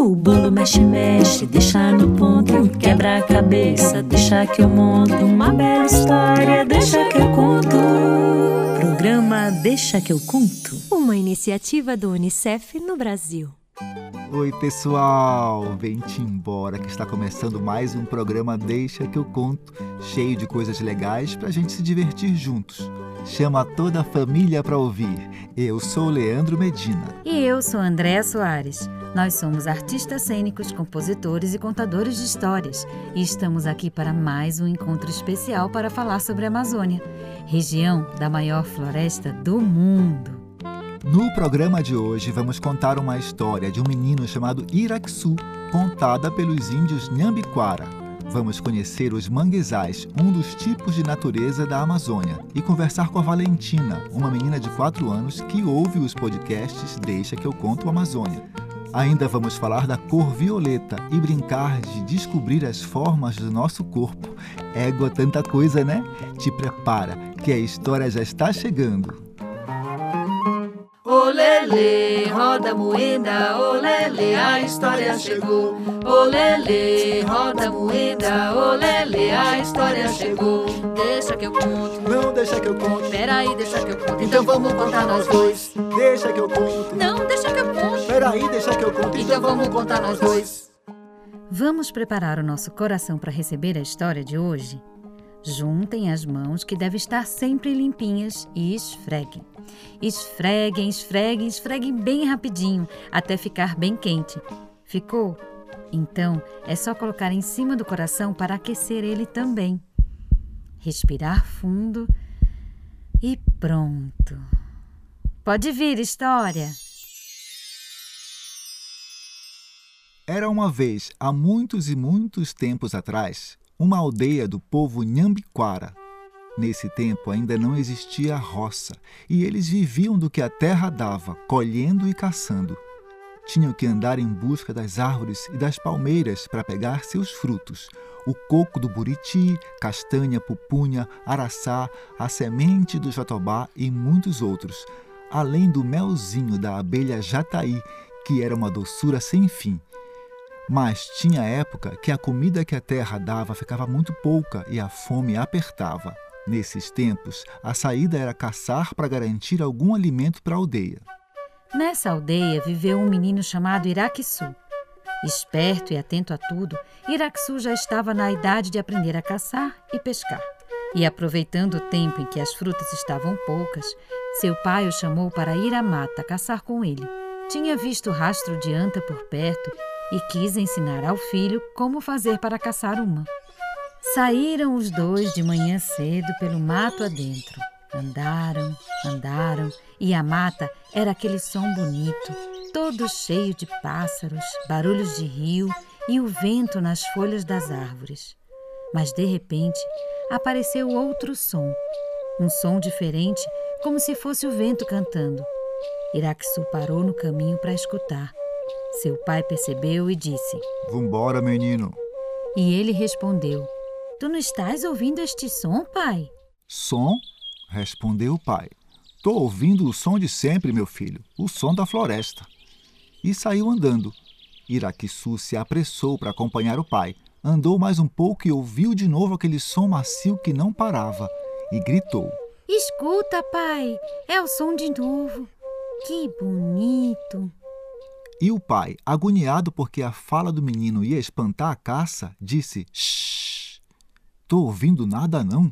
O bolo mexe, mexe, deixa no ponto. Quebra a cabeça, deixa que eu monto. Uma bela história, deixa que eu conto. Programa Deixa que eu conto. Uma iniciativa do Unicef no Brasil. Oi, pessoal! Vem-te embora que está começando mais um programa Deixa que eu conto, cheio de coisas legais pra gente se divertir juntos. Chama toda a família para ouvir. Eu sou Leandro Medina. E eu sou Andréa Soares. Nós somos artistas cênicos, compositores e contadores de histórias e estamos aqui para mais um encontro especial para falar sobre a Amazônia, região da maior floresta do mundo. No programa de hoje, vamos contar uma história de um menino chamado Iraxu, contada pelos índios Nhambiquara. Vamos conhecer os manguezais, um dos tipos de natureza da Amazônia, e conversar com a Valentina, uma menina de 4 anos que ouve os podcasts Deixa que eu conto Amazônia. Ainda vamos falar da cor violeta e brincar de descobrir as formas do nosso corpo. Égua tanta coisa, né? Te prepara, que a história já está chegando. Olele, roda moeda, olele, a história chegou. Olele, roda moeda, olele, a história chegou. Deixa que eu conto. Não deixa que eu conto. Peraí, deixa que eu conto. Então vamos contar nós dois. Deixa que eu conto. Não, deixa que eu conto. Peraí, deixa que eu conto. Então vamos contar nós dois. Vamos preparar o nosso coração para receber a história de hoje? Juntem as mãos que devem estar sempre limpinhas e esfreguem. Esfreguem, esfreguem, esfreguem bem rapidinho até ficar bem quente. Ficou? Então é só colocar em cima do coração para aquecer ele também. Respirar fundo e pronto. Pode vir, história! Era uma vez, há muitos e muitos tempos atrás, uma aldeia do povo Nhambiquara. Nesse tempo ainda não existia roça e eles viviam do que a terra dava, colhendo e caçando. Tinham que andar em busca das árvores e das palmeiras para pegar seus frutos: o coco do buriti, castanha, pupunha, araçá, a semente do jatobá e muitos outros, além do melzinho da abelha jataí, que era uma doçura sem fim. Mas tinha época que a comida que a terra dava ficava muito pouca e a fome apertava. Nesses tempos, a saída era caçar para garantir algum alimento para a aldeia. Nessa aldeia viveu um menino chamado Iraquissu. Esperto e atento a tudo, Iraquissu já estava na idade de aprender a caçar e pescar. E aproveitando o tempo em que as frutas estavam poucas, seu pai o chamou para ir à mata caçar com ele. Tinha visto rastro de anta por perto e quis ensinar ao filho como fazer para caçar uma. Saíram os dois de manhã cedo pelo mato adentro. Andaram, andaram, e a mata era aquele som bonito, todo cheio de pássaros, barulhos de rio e o vento nas folhas das árvores. Mas de repente apareceu outro som, um som diferente, como se fosse o vento cantando. Iraqusu parou no caminho para escutar. Seu pai percebeu e disse: Vambora, menino. E ele respondeu: Tu não estás ouvindo este som, pai? Som? respondeu o pai. Tô ouvindo o som de sempre, meu filho, o som da floresta. E saiu andando. Iraquissu se apressou para acompanhar o pai. Andou mais um pouco e ouviu de novo aquele som macio que não parava e gritou: Escuta, pai, é o som de novo. Que bonito! E o pai, agoniado porque a fala do menino ia espantar a caça, disse: Shh! Tô ouvindo nada não.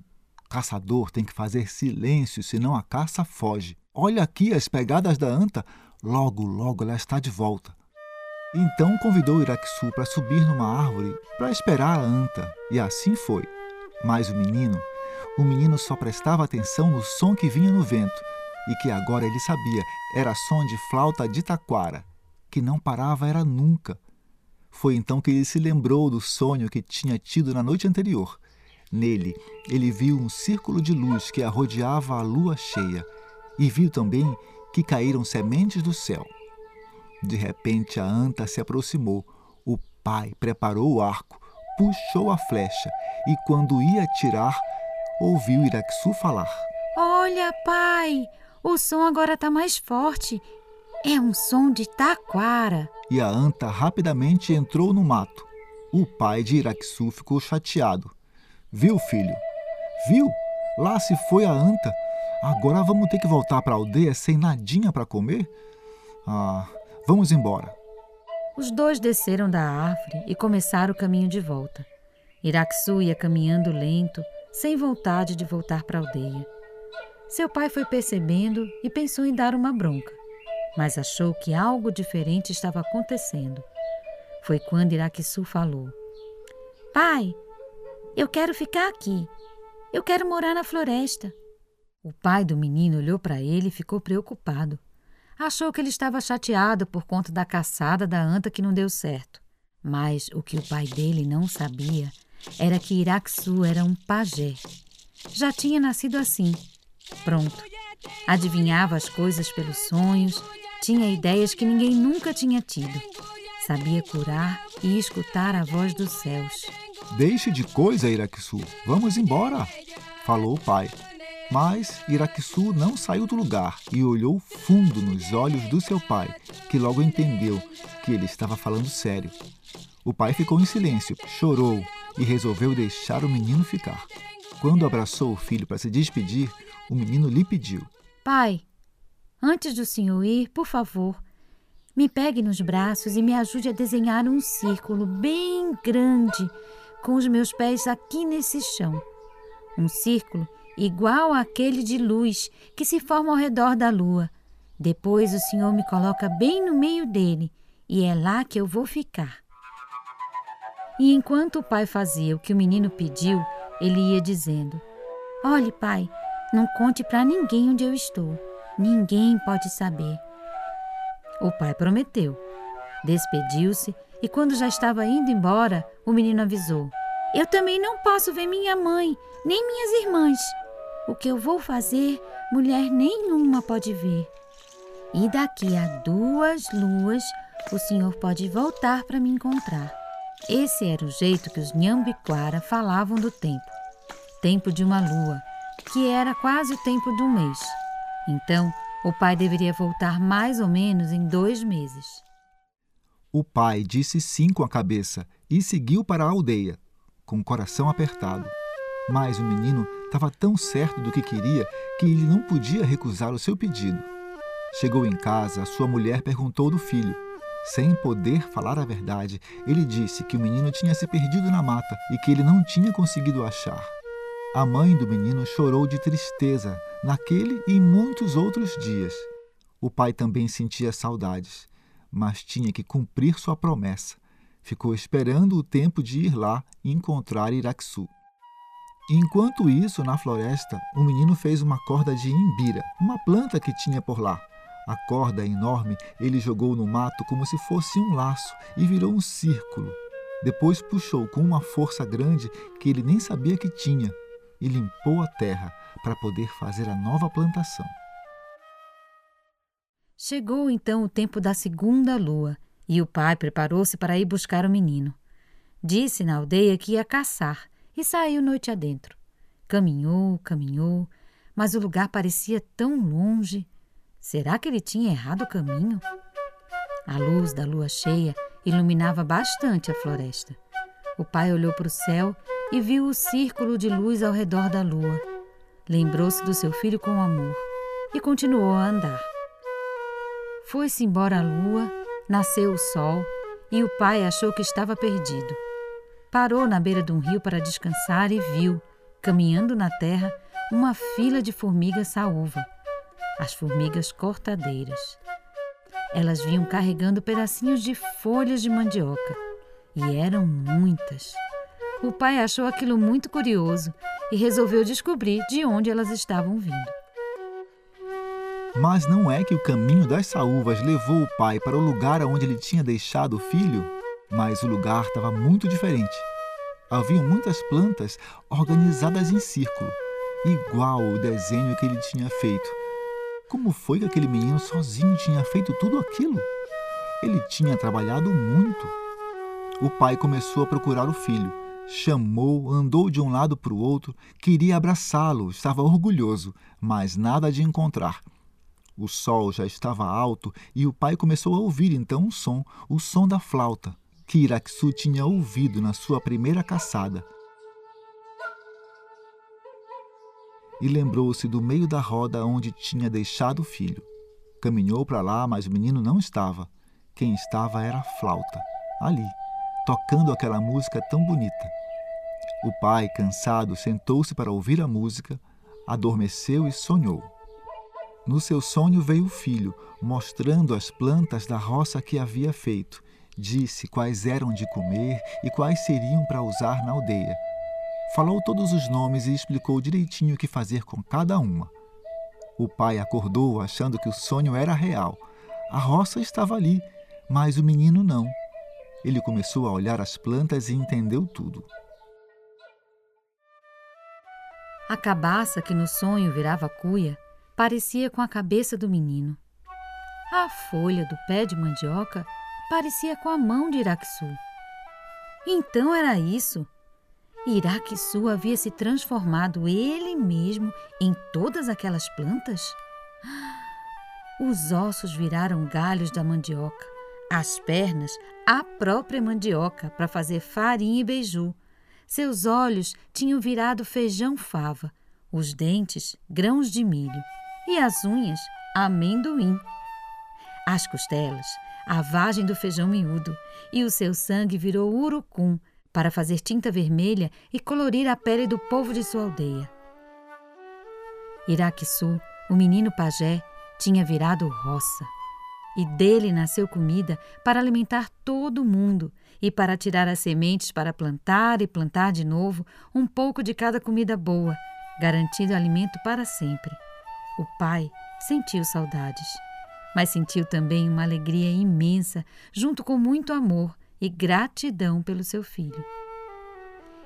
Caçador tem que fazer silêncio, senão a caça foge. Olha aqui as pegadas da anta. Logo, logo ela está de volta. Então convidou Iraquissu para subir numa árvore para esperar a anta, e assim foi. Mas o menino, o menino só prestava atenção no som que vinha no vento, e que agora ele sabia era som de flauta de taquara, que não parava era nunca. Foi então que ele se lembrou do sonho que tinha tido na noite anterior. Nele, ele viu um círculo de luz que arrodeava a lua cheia e viu também que caíram sementes do céu. De repente, a anta se aproximou. O pai preparou o arco, puxou a flecha e, quando ia atirar, ouviu Iraquissu falar: Olha, pai, o som agora está mais forte É um som de taquara. E a anta rapidamente entrou no mato. O pai de Iraquçu ficou chateado. Viu, filho? Viu? Lá se foi a anta. Agora vamos ter que voltar para a aldeia sem nadinha para comer? Ah, vamos embora. Os dois desceram da árvore e começaram o caminho de volta. Iraquçu ia caminhando lento, sem vontade de voltar para a aldeia. Seu pai foi percebendo e pensou em dar uma bronca, mas achou que algo diferente estava acontecendo. Foi quando Iraquçu falou: Pai, eu quero ficar aqui. Eu quero morar na floresta. O pai do menino olhou para ele e ficou preocupado. Achou que ele estava chateado por conta da caçada da anta que não deu certo. Mas o que o pai dele não sabia era que Iraquçu era um pajé. Já tinha nascido assim. Pronto. Adivinhava as coisas pelos sonhos, tinha ideias que ninguém nunca tinha tido. Sabia curar e escutar a voz dos céus. Deixe de coisa, Iraquçu. Vamos embora, falou o pai. Mas Iraquçu não saiu do lugar e olhou fundo nos olhos do seu pai, que logo entendeu que ele estava falando sério. O pai ficou em silêncio, chorou e resolveu deixar o menino ficar. Quando abraçou o filho para se despedir, o menino lhe pediu: Pai, antes do senhor ir, por favor, me pegue nos braços e me ajude a desenhar um círculo bem grande com os meus pés aqui nesse chão. Um círculo igual àquele de luz que se forma ao redor da lua. Depois o Senhor me coloca bem no meio dele e é lá que eu vou ficar. E enquanto o pai fazia o que o menino pediu, ele ia dizendo: Olhe, pai, não conte para ninguém onde eu estou. Ninguém pode saber. O pai prometeu. Despediu-se e, quando já estava indo embora, o menino avisou: Eu também não posso ver minha mãe, nem minhas irmãs. O que eu vou fazer, mulher nenhuma pode ver. E daqui a duas luas, o senhor pode voltar para me encontrar. Esse era o jeito que os Nhambiquara falavam do tempo. Tempo de uma lua, que era quase o tempo um mês. Então, o pai deveria voltar mais ou menos em dois meses. O pai disse sim com a cabeça e seguiu para a aldeia, com o coração apertado. Mas o menino estava tão certo do que queria que ele não podia recusar o seu pedido. Chegou em casa, sua mulher perguntou do filho. Sem poder falar a verdade, ele disse que o menino tinha se perdido na mata e que ele não tinha conseguido achar. A mãe do menino chorou de tristeza naquele e em muitos outros dias. O pai também sentia saudades mas tinha que cumprir sua promessa. Ficou esperando o tempo de ir lá e encontrar Iraquçu. Enquanto isso, na floresta, o menino fez uma corda de imbira, uma planta que tinha por lá. A corda enorme ele jogou no mato como se fosse um laço e virou um círculo. Depois puxou com uma força grande que ele nem sabia que tinha e limpou a terra para poder fazer a nova plantação. Chegou então o tempo da segunda lua e o pai preparou-se para ir buscar o menino. Disse na aldeia que ia caçar e saiu noite adentro. Caminhou, caminhou, mas o lugar parecia tão longe. Será que ele tinha errado o caminho? A luz da lua cheia iluminava bastante a floresta. O pai olhou para o céu e viu o círculo de luz ao redor da lua. Lembrou-se do seu filho com amor e continuou a andar. Foi-se embora a lua, nasceu o sol e o pai achou que estava perdido. Parou na beira de um rio para descansar e viu, caminhando na terra, uma fila de formigas saúva, as formigas cortadeiras. Elas vinham carregando pedacinhos de folhas de mandioca e eram muitas. O pai achou aquilo muito curioso e resolveu descobrir de onde elas estavam vindo. Mas não é que o caminho das saúvas levou o pai para o lugar onde ele tinha deixado o filho? Mas o lugar estava muito diferente. Havia muitas plantas organizadas em círculo, igual o desenho que ele tinha feito. Como foi que aquele menino sozinho tinha feito tudo aquilo? Ele tinha trabalhado muito. O pai começou a procurar o filho. Chamou, andou de um lado para o outro, queria abraçá-lo, estava orgulhoso, mas nada de encontrar. O sol já estava alto e o pai começou a ouvir então um som, o som da flauta, que Iraxu tinha ouvido na sua primeira caçada. E lembrou-se do meio da roda onde tinha deixado o filho. Caminhou para lá, mas o menino não estava. Quem estava era a flauta, ali, tocando aquela música tão bonita. O pai, cansado, sentou-se para ouvir a música, adormeceu e sonhou. No seu sonho veio o filho, mostrando as plantas da roça que havia feito. Disse quais eram de comer e quais seriam para usar na aldeia. Falou todos os nomes e explicou direitinho o que fazer com cada uma. O pai acordou achando que o sonho era real. A roça estava ali, mas o menino não. Ele começou a olhar as plantas e entendeu tudo. A cabaça que no sonho virava cuia parecia com a cabeça do menino. A folha do pé de mandioca parecia com a mão de Iraqusu. Então era isso. Iraqusu havia se transformado ele mesmo em todas aquelas plantas? Os ossos viraram galhos da mandioca, as pernas a própria mandioca para fazer farinha e beiju. Seus olhos tinham virado feijão fava, os dentes grãos de milho e as unhas, amendoim. As costelas, a vagem do feijão miúdo, e o seu sangue virou urucum para fazer tinta vermelha e colorir a pele do povo de sua aldeia. Iraquissu, o menino pajé, tinha virado roça. E dele nasceu comida para alimentar todo o mundo e para tirar as sementes para plantar e plantar de novo um pouco de cada comida boa, garantindo alimento para sempre. O pai sentiu saudades, mas sentiu também uma alegria imensa, junto com muito amor e gratidão pelo seu filho.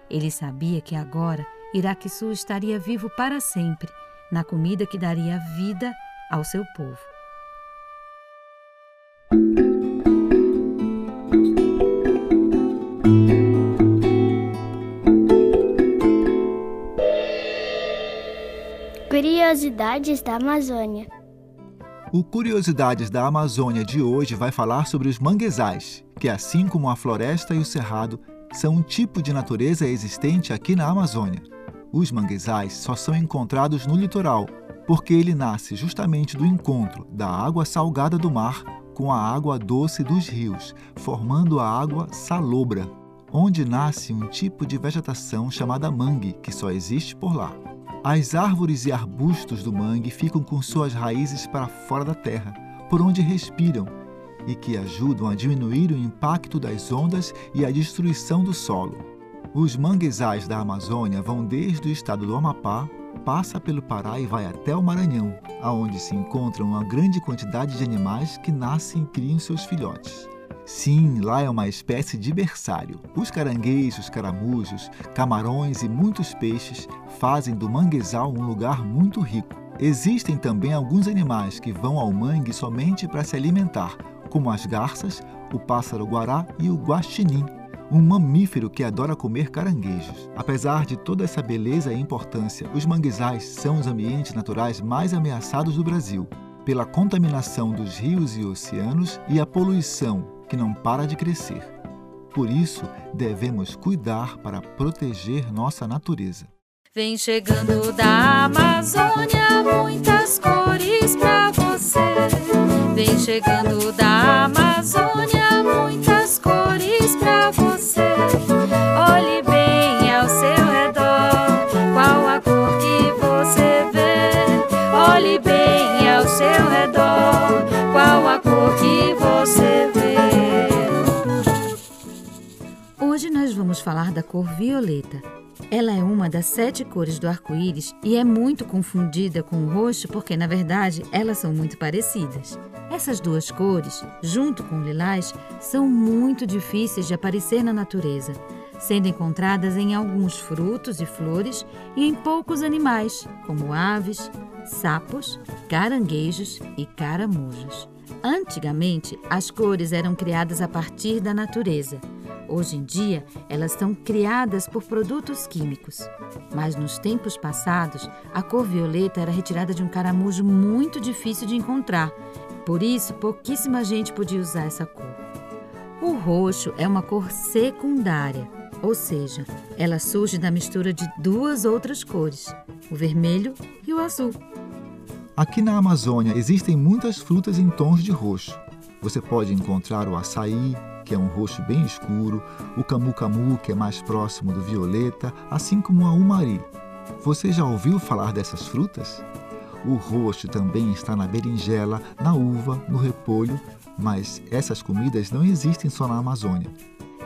Ele sabia que agora Iraquissu estaria vivo para sempre, na comida que daria vida ao seu povo. Curiosidades da Amazônia. O Curiosidades da Amazônia de hoje vai falar sobre os manguezais, que, assim como a floresta e o cerrado, são um tipo de natureza existente aqui na Amazônia. Os manguezais só são encontrados no litoral, porque ele nasce justamente do encontro da água salgada do mar com a água doce dos rios, formando a água salobra, onde nasce um tipo de vegetação chamada mangue, que só existe por lá. As árvores e arbustos do mangue ficam com suas raízes para fora da terra, por onde respiram, e que ajudam a diminuir o impacto das ondas e a destruição do solo. Os manguezais da Amazônia vão desde o estado do Amapá, passa pelo Pará e vai até o Maranhão, aonde se encontram uma grande quantidade de animais que nascem e criam seus filhotes. Sim, lá é uma espécie de berçário. Os caranguejos, caramujos, camarões e muitos peixes fazem do manguezal um lugar muito rico. Existem também alguns animais que vão ao mangue somente para se alimentar, como as garças, o pássaro guará e o guaxinim, um mamífero que adora comer caranguejos. Apesar de toda essa beleza e importância, os manguezais são os ambientes naturais mais ameaçados do Brasil, pela contaminação dos rios e oceanos e a poluição que não para de crescer. Por isso, devemos cuidar para proteger nossa natureza. Vem chegando da Amazônia muitas cores para você. Vem chegando da Amazônia muitas cores para você. Seu redor, qual a cor que você vê. vamos falar da cor violeta. Ela é uma das sete cores do arco-íris e é muito confundida com o roxo porque, na verdade, elas são muito parecidas. Essas duas cores, junto com o lilás, são muito difíceis de aparecer na natureza, sendo encontradas em alguns frutos e flores e em poucos animais, como aves, sapos, caranguejos e caramujos. Antigamente, as cores eram criadas a partir da natureza Hoje em dia, elas são criadas por produtos químicos. Mas nos tempos passados, a cor violeta era retirada de um caramujo muito difícil de encontrar. Por isso, pouquíssima gente podia usar essa cor. O roxo é uma cor secundária, ou seja, ela surge da mistura de duas outras cores, o vermelho e o azul. Aqui na Amazônia existem muitas frutas em tons de roxo. Você pode encontrar o açaí, que é um roxo bem escuro, o camu-camu, que é mais próximo do violeta, assim como a umari. Você já ouviu falar dessas frutas? O roxo também está na berinjela, na uva, no repolho, mas essas comidas não existem só na Amazônia.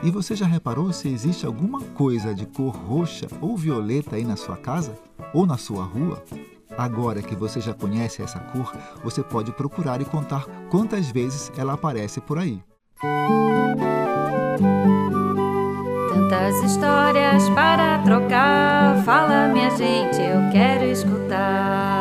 E você já reparou se existe alguma coisa de cor roxa ou violeta aí na sua casa? Ou na sua rua? Agora que você já conhece essa cor, você pode procurar e contar quantas vezes ela aparece por aí. Tantas histórias para trocar, fala minha gente, eu quero escutar.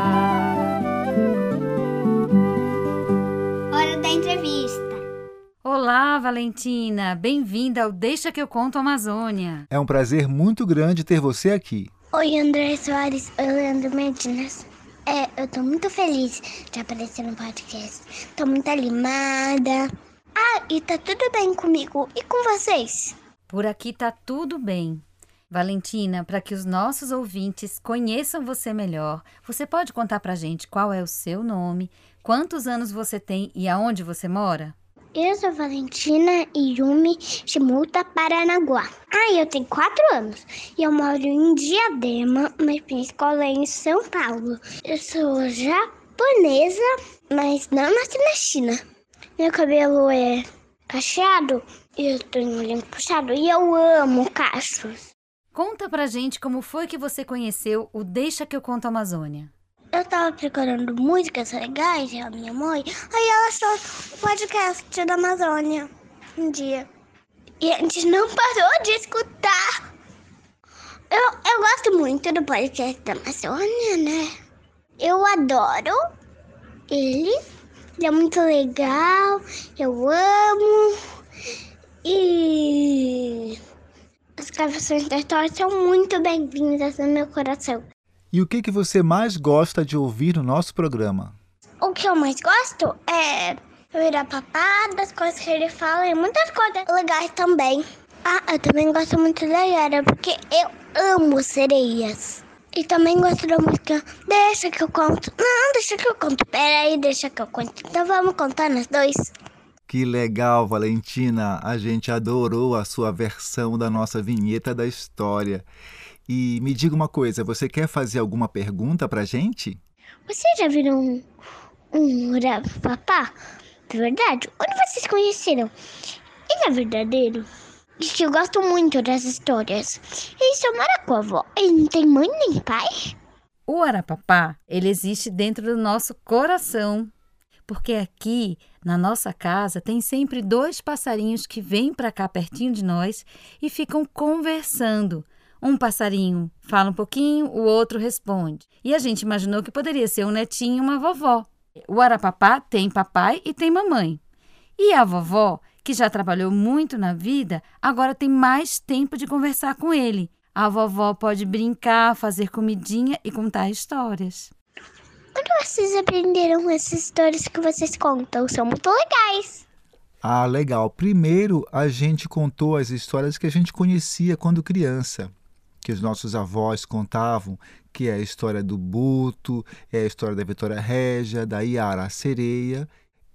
Olá, Valentina, bem-vinda ao Deixa que eu conto Amazônia. É um prazer muito grande ter você aqui. Oi, André Soares. Oi, Leandro Medinas. É, eu tô muito feliz de aparecer no podcast. Tô muito animada. Ah, e tá tudo bem comigo. E com vocês? Por aqui tá tudo bem. Valentina, para que os nossos ouvintes conheçam você melhor, você pode contar pra gente qual é o seu nome, quantos anos você tem e aonde você mora? Eu sou Valentina Yumi Shimuta Paranaguá. Ah, eu tenho quatro anos e eu moro em Diadema, mas minha escola é em São Paulo. Eu sou japonesa, mas não nasci na China. Meu cabelo é cacheado e eu tenho um olho puxado e eu amo cachos. Conta pra gente como foi que você conheceu o Deixa que eu conto Amazônia. Eu tava procurando músicas legais e a minha mãe, aí ela achou o podcast da Amazônia um dia. E a gente não parou de escutar. Eu, eu gosto muito do podcast da Amazônia, né? Eu adoro ele. Ele é muito legal. Eu amo. E as gravações da história são muito bem-vindas no meu coração. E o que, que você mais gosta de ouvir no nosso programa? O que eu mais gosto é ouvir a papá, das coisas que ele fala e muitas coisas legais também. Ah, eu também gosto muito da Yara, porque eu amo sereias. E também gosto da música Deixa que eu conto. Não, deixa que eu conto. Pera aí, deixa que eu conto. Então vamos contar nós dois. Que legal, Valentina! A gente adorou a sua versão da nossa vinheta da história. E me diga uma coisa, você quer fazer alguma pergunta pra gente? Você já viram um, um papá? De verdade? Onde vocês conheceram? Ele é verdadeiro? Diz que eu gosto muito das histórias. Ele só mora com a avó. Ele não tem mãe nem pai? O Arapapá, ele existe dentro do nosso coração. Porque aqui, na nossa casa, tem sempre dois passarinhos que vêm para cá pertinho de nós e ficam conversando. Um passarinho fala um pouquinho, o outro responde. E a gente imaginou que poderia ser um netinho e uma vovó. O Arapapá tem papai e tem mamãe. E a vovó, que já trabalhou muito na vida, agora tem mais tempo de conversar com ele. A vovó pode brincar, fazer comidinha e contar histórias. Onde vocês aprenderam essas histórias que vocês contam? São muito legais. Ah, legal. Primeiro, a gente contou as histórias que a gente conhecia quando criança, que os nossos avós contavam, que é a história do Buto, é a história da Vitória Régia, da Iara a Sereia.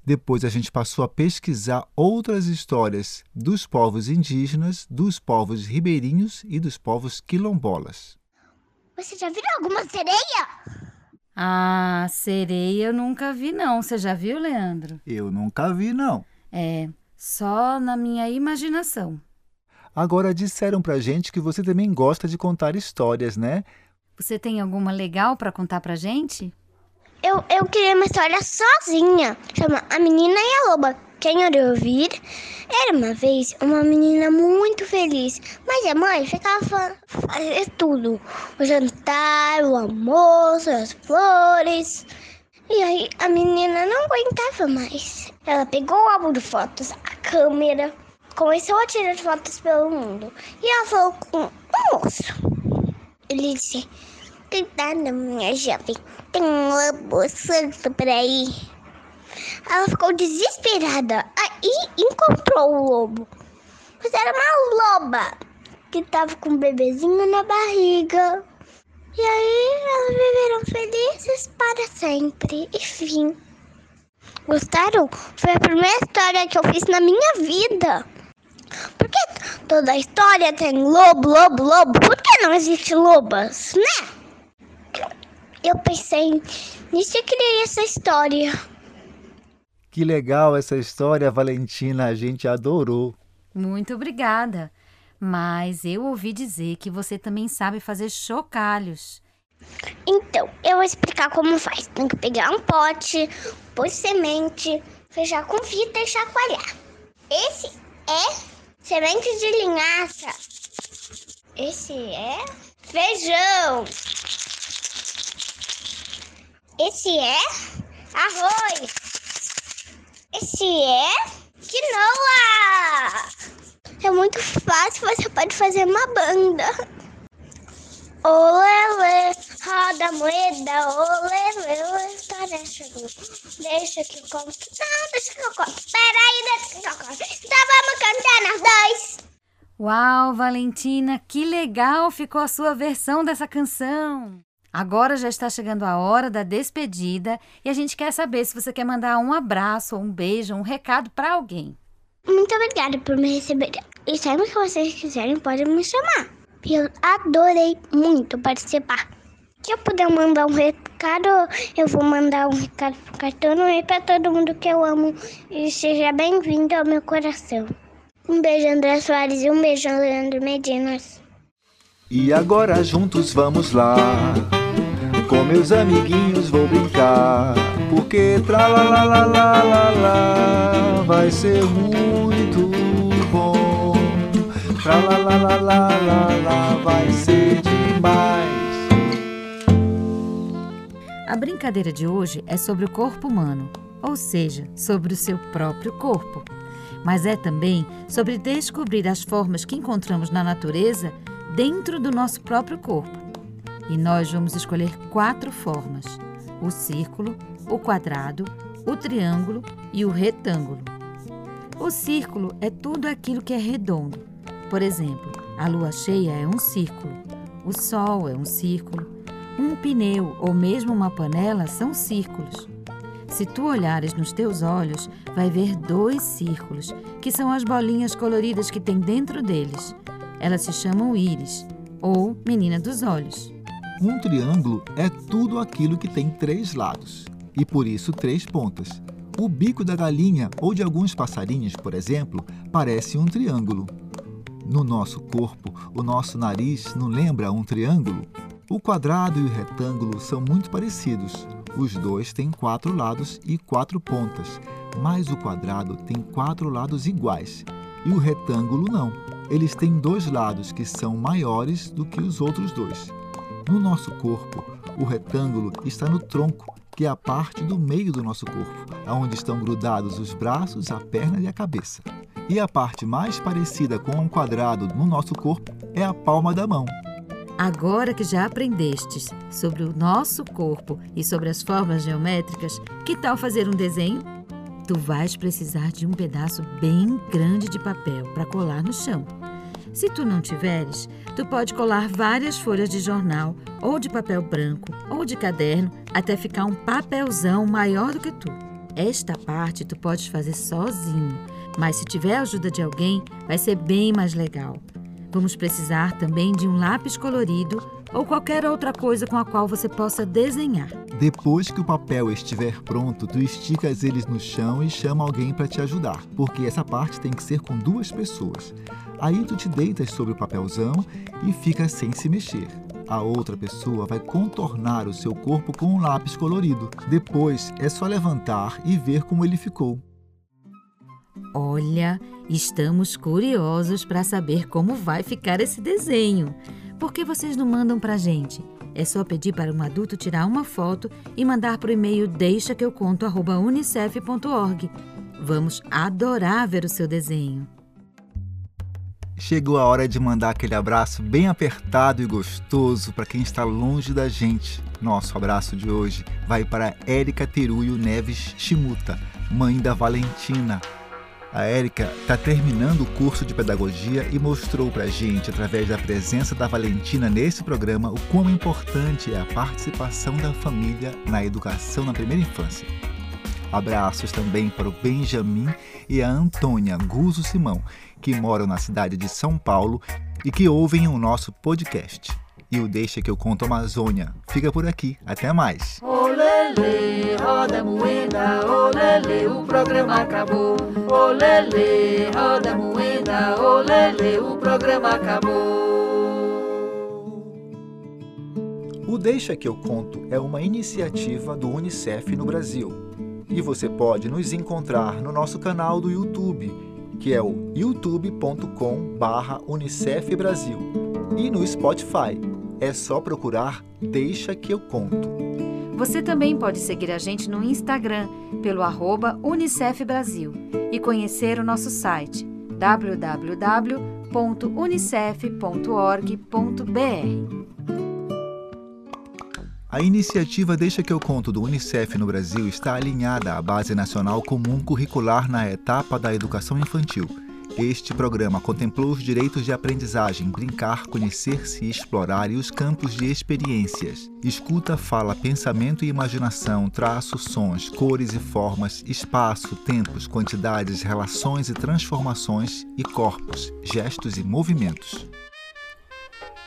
Depois a gente passou a pesquisar outras histórias dos povos indígenas, dos povos ribeirinhos e dos povos quilombolas. Você já viu alguma sereia? Ah, sereia eu nunca vi, não. Você já viu, Leandro? Eu nunca vi, não. É, só na minha imaginação. Agora disseram pra gente que você também gosta de contar histórias, né? Você tem alguma legal para contar pra gente? Eu, eu criei uma história sozinha. Chama A Menina e a Loba. Quem ouviu ouvir? Era uma vez uma menina muito feliz, mas a mãe ficava fazer tudo: o jantar, o almoço, as flores. E aí a menina não aguentava mais. Ela pegou o álbum de fotos, a câmera começou a tirar fotos pelo mundo. E ela falou com um moço. Ele disse: Cuidado, minha jovem, tem um lobo santo por aí. Ela ficou desesperada. Aí encontrou o lobo. Mas era uma loba que estava com um bebezinho na barriga. E aí elas viveram felizes para sempre. Enfim. Gostaram? Foi a primeira história que eu fiz na minha vida. Por que toda história tem lobo, lobo, lobo? Por que não existe lobas, né? Eu pensei nisso e criei essa história. Que legal essa história, Valentina. A gente adorou. Muito obrigada. Mas eu ouvi dizer que você também sabe fazer chocalhos. Então, eu vou explicar como faz. Tem que pegar um pote, pôr semente, fechar com fita e chacoalhar. Esse é semente de linhaça. Esse é feijão. Esse é arroz. Esse é quinoa. É muito fácil, você pode fazer uma banda. Olê, roda moeda, olê, olê, história chegou. Deixa que eu conto. Não, deixa que eu conto. Peraí, deixa que eu conto. Então vamos cantar nós dois. Uau, Valentina, que legal ficou a sua versão dessa canção. Agora já está chegando a hora da despedida e a gente quer saber se você quer mandar um abraço, um beijo, um recado para alguém. Muito obrigada por me receber. E sempre que vocês quiserem, podem me chamar. Eu adorei muito participar. Se eu puder mandar um recado, eu vou mandar um recado pro Cartão e para todo mundo que eu amo. E seja bem-vindo ao meu coração. Um beijo, André Soares, e um beijo, Leandro Medinas. E agora juntos vamos lá. Com meus amiguinhos vou brincar. Porque tra la la la la la vai ser muito. Tra la la la la la la vai ser demais. A brincadeira de hoje é sobre o corpo humano, ou seja, sobre o seu próprio corpo. Mas é também sobre descobrir as formas que encontramos na natureza dentro do nosso próprio corpo. E nós vamos escolher quatro formas: o círculo, o quadrado, o triângulo e o retângulo. O círculo é tudo aquilo que é redondo. Por exemplo, a lua cheia é um círculo, o sol é um círculo, um pneu ou mesmo uma panela são círculos. Se tu olhares nos teus olhos, vai ver dois círculos, que são as bolinhas coloridas que tem dentro deles. Elas se chamam íris, ou menina dos olhos. Um triângulo é tudo aquilo que tem três lados e por isso três pontas. O bico da galinha ou de alguns passarinhos, por exemplo, parece um triângulo. No nosso corpo, o nosso nariz não lembra um triângulo? O quadrado e o retângulo são muito parecidos. Os dois têm quatro lados e quatro pontas, mas o quadrado tem quatro lados iguais e o retângulo não. Eles têm dois lados que são maiores do que os outros dois. No nosso corpo, o retângulo está no tronco, que é a parte do meio do nosso corpo, onde estão grudados os braços, a perna e a cabeça. E a parte mais parecida com um quadrado no nosso corpo é a palma da mão. Agora que já aprendestes sobre o nosso corpo e sobre as formas geométricas, que tal fazer um desenho? Tu vais precisar de um pedaço bem grande de papel para colar no chão. Se tu não tiveres, tu pode colar várias folhas de jornal, ou de papel branco, ou de caderno, até ficar um papelzão maior do que tu. Esta parte tu podes fazer sozinho, mas se tiver a ajuda de alguém, vai ser bem mais legal. Vamos precisar também de um lápis colorido ou qualquer outra coisa com a qual você possa desenhar. Depois que o papel estiver pronto, tu esticas eles no chão e chama alguém para te ajudar, porque essa parte tem que ser com duas pessoas. Aí tu te deitas sobre o papelzão e fica sem se mexer. A outra pessoa vai contornar o seu corpo com um lápis colorido. Depois é só levantar e ver como ele ficou. Olha, estamos curiosos para saber como vai ficar esse desenho. Por que vocês não mandam para a gente? É só pedir para um adulto tirar uma foto e mandar para o e-mail deixa que eu conto unicef.org. Vamos adorar ver o seu desenho. Chegou a hora de mandar aquele abraço bem apertado e gostoso para quem está longe da gente. Nosso abraço de hoje vai para Érica Teruio Neves Chimuta, mãe da Valentina. A Érica está terminando o curso de pedagogia e mostrou para a gente, através da presença da Valentina nesse programa, o quão importante é a participação da família na educação na primeira infância. Abraços também para o Benjamin e a Antônia Guzo Simão, que moram na cidade de São Paulo e que ouvem o nosso podcast. E o Deixa que eu conto Amazônia. Fica por aqui. Até mais. Olele, roda moeda, olele, o programa acabou. Olele, roda moeda, olele, o programa acabou. O Deixa que eu conto é uma iniciativa do UNICEF no Brasil. E você pode nos encontrar no nosso canal do YouTube que é o youtube.com/unicef Brasil, e no Spotify. É só procurar Deixa que eu conto. Você também pode seguir a gente no Instagram pelo arroba Unicef Brasil e conhecer o nosso site www.unicef.org.br. A iniciativa Deixa que eu conto do Unicef no Brasil está alinhada à Base Nacional Comum Curricular na etapa da educação infantil. Este programa contemplou os direitos de aprendizagem, brincar, conhecer-se e explorar e os campos de experiências. Escuta, fala, pensamento e imaginação, traços, sons, cores e formas, espaço, tempos, quantidades, relações e transformações e corpos, gestos e movimentos.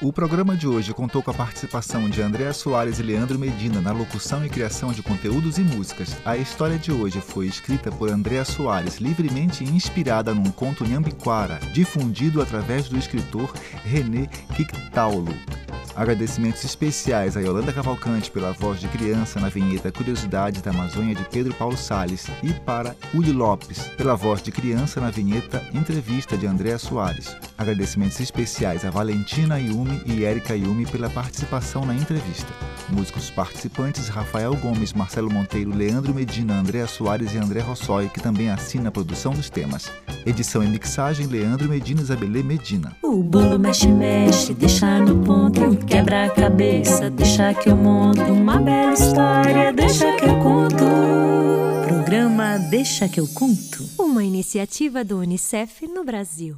O programa de hoje contou com a participação de Andréa Soares e Leandro Medina na locução e criação de conteúdos e músicas. A história de hoje foi escrita por Andréa Soares, livremente inspirada num conto Nhambiquara, difundido através do escritor René Kictaulo. Agradecimentos especiais a Yolanda Cavalcante pela voz de criança na vinheta Curiosidades da Amazônia de Pedro Paulo Sales e para Uli Lopes pela voz de criança na vinheta Entrevista de Andréa Soares. Agradecimentos especiais a Valentina Yumi e Erika Yumi pela participação na entrevista. Músicos participantes Rafael Gomes, Marcelo Monteiro, Leandro Medina, Andréa Soares e André Rossoi, que também assina a produção dos temas. Edição e mixagem Leandro Medina Isabelê Medina. O bolo mexe, mexe, deixa no ponto, quebra a cabeça, deixa que eu monto uma bela história, deixa que eu conto. Programa Deixa que eu conto. Uma iniciativa do Unicef no Brasil.